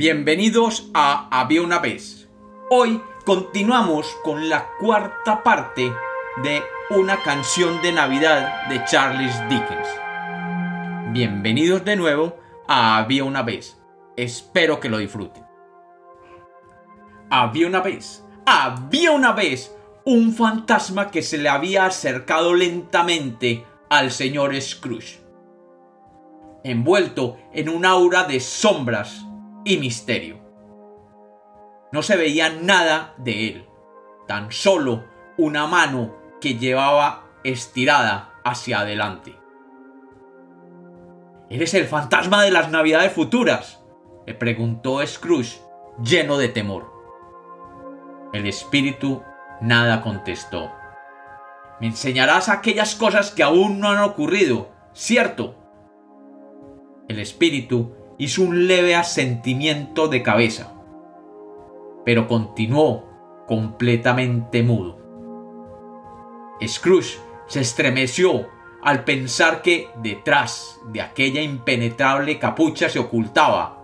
Bienvenidos a Había una vez. Hoy continuamos con la cuarta parte de una canción de Navidad de Charles Dickens. Bienvenidos de nuevo a Había una vez. Espero que lo disfruten. Había una vez, había una vez un fantasma que se le había acercado lentamente al señor Scrooge, envuelto en un aura de sombras y misterio. No se veía nada de él, tan solo una mano que llevaba estirada hacia adelante. ¿Eres el fantasma de las navidades futuras? le preguntó Scrooge, lleno de temor. El espíritu nada contestó. Me enseñarás aquellas cosas que aún no han ocurrido, ¿cierto? El espíritu hizo un leve asentimiento de cabeza, pero continuó completamente mudo. Scrooge se estremeció al pensar que detrás de aquella impenetrable capucha se ocultaba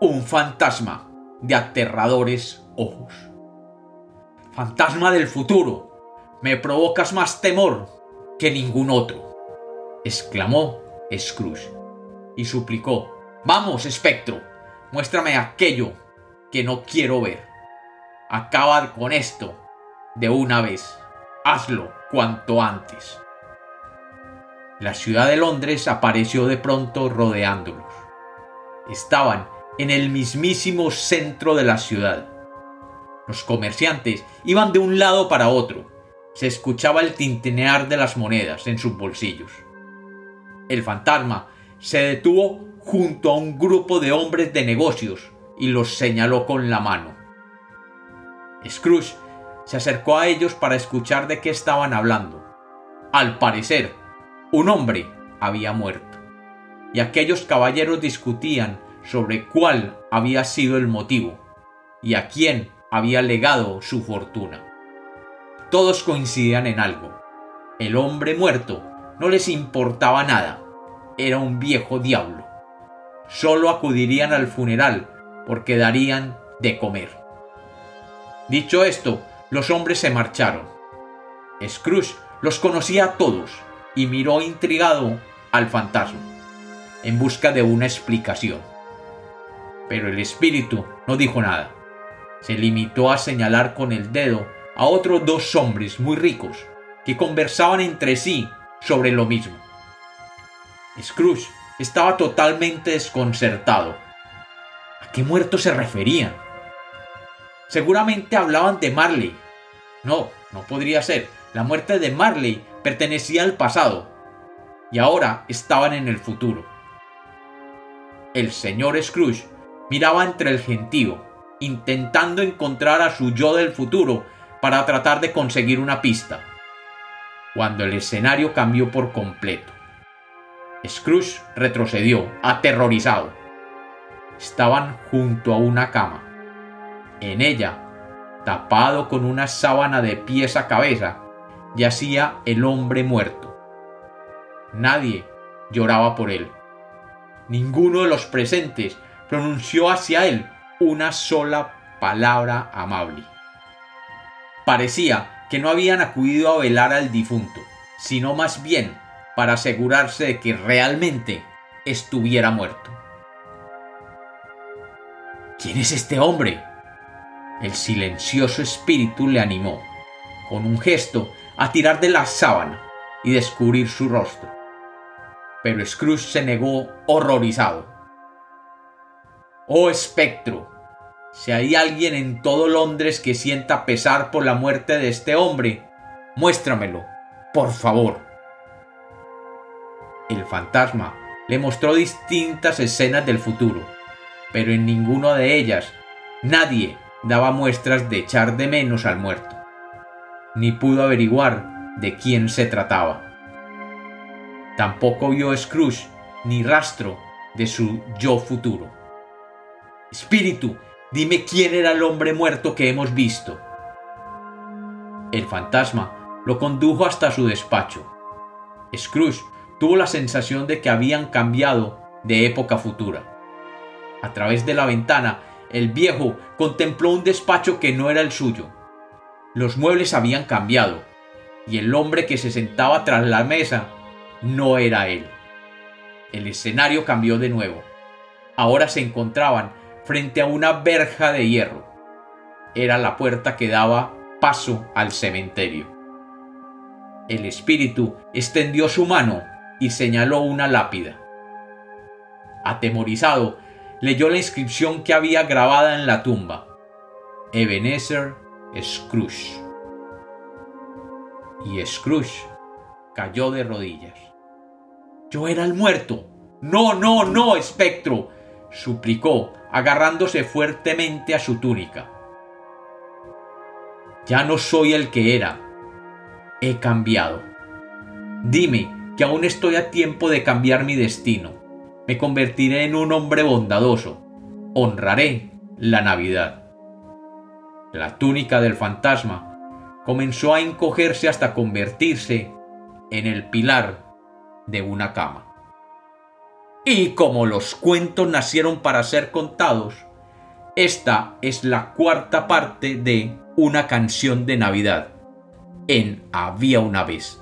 un fantasma de aterradores ojos. Fantasma del futuro, me provocas más temor que ningún otro, exclamó Scrooge y suplicó Vamos, espectro, muéstrame aquello que no quiero ver. Acaba con esto de una vez. Hazlo cuanto antes. La ciudad de Londres apareció de pronto rodeándolos. Estaban en el mismísimo centro de la ciudad. Los comerciantes iban de un lado para otro. Se escuchaba el tintinear de las monedas en sus bolsillos. El fantasma se detuvo junto a un grupo de hombres de negocios y los señaló con la mano. Scrooge se acercó a ellos para escuchar de qué estaban hablando. Al parecer, un hombre había muerto, y aquellos caballeros discutían sobre cuál había sido el motivo y a quién había legado su fortuna. Todos coincidían en algo. El hombre muerto no les importaba nada. Era un viejo diablo solo acudirían al funeral porque darían de comer. Dicho esto, los hombres se marcharon. Scrooge los conocía a todos y miró intrigado al fantasma, en busca de una explicación. Pero el espíritu no dijo nada. Se limitó a señalar con el dedo a otros dos hombres muy ricos que conversaban entre sí sobre lo mismo. Scrooge estaba totalmente desconcertado. ¿A qué muerto se referían? Seguramente hablaban de Marley. No, no podría ser. La muerte de Marley pertenecía al pasado y ahora estaban en el futuro. El señor Scrooge miraba entre el gentío, intentando encontrar a su yo del futuro para tratar de conseguir una pista, cuando el escenario cambió por completo. Scrooge retrocedió, aterrorizado. Estaban junto a una cama. En ella, tapado con una sábana de pies a cabeza, yacía el hombre muerto. Nadie lloraba por él. Ninguno de los presentes pronunció hacia él una sola palabra amable. Parecía que no habían acudido a velar al difunto, sino más bien para asegurarse de que realmente estuviera muerto. ¿Quién es este hombre? El silencioso espíritu le animó, con un gesto, a tirar de la sábana y descubrir su rostro. Pero Scrooge se negó horrorizado. Oh espectro, si hay alguien en todo Londres que sienta pesar por la muerte de este hombre, muéstramelo, por favor el fantasma le mostró distintas escenas del futuro, pero en ninguna de ellas nadie daba muestras de echar de menos al muerto, ni pudo averiguar de quién se trataba. Tampoco vio Scrooge ni rastro de su yo futuro. Espíritu, dime quién era el hombre muerto que hemos visto. El fantasma lo condujo hasta su despacho. Scrooge tuvo la sensación de que habían cambiado de época futura. A través de la ventana, el viejo contempló un despacho que no era el suyo. Los muebles habían cambiado, y el hombre que se sentaba tras la mesa no era él. El escenario cambió de nuevo. Ahora se encontraban frente a una verja de hierro. Era la puerta que daba paso al cementerio. El espíritu extendió su mano y señaló una lápida. Atemorizado, leyó la inscripción que había grabada en la tumba. Ebenezer Scrooge. Y Scrooge cayó de rodillas. Yo era el muerto. No, no, no, espectro, suplicó, agarrándose fuertemente a su túnica. Ya no soy el que era. He cambiado. Dime que aún estoy a tiempo de cambiar mi destino. Me convertiré en un hombre bondadoso. Honraré la Navidad. La túnica del fantasma comenzó a encogerse hasta convertirse en el pilar de una cama. Y como los cuentos nacieron para ser contados, esta es la cuarta parte de Una canción de Navidad en Había una vez.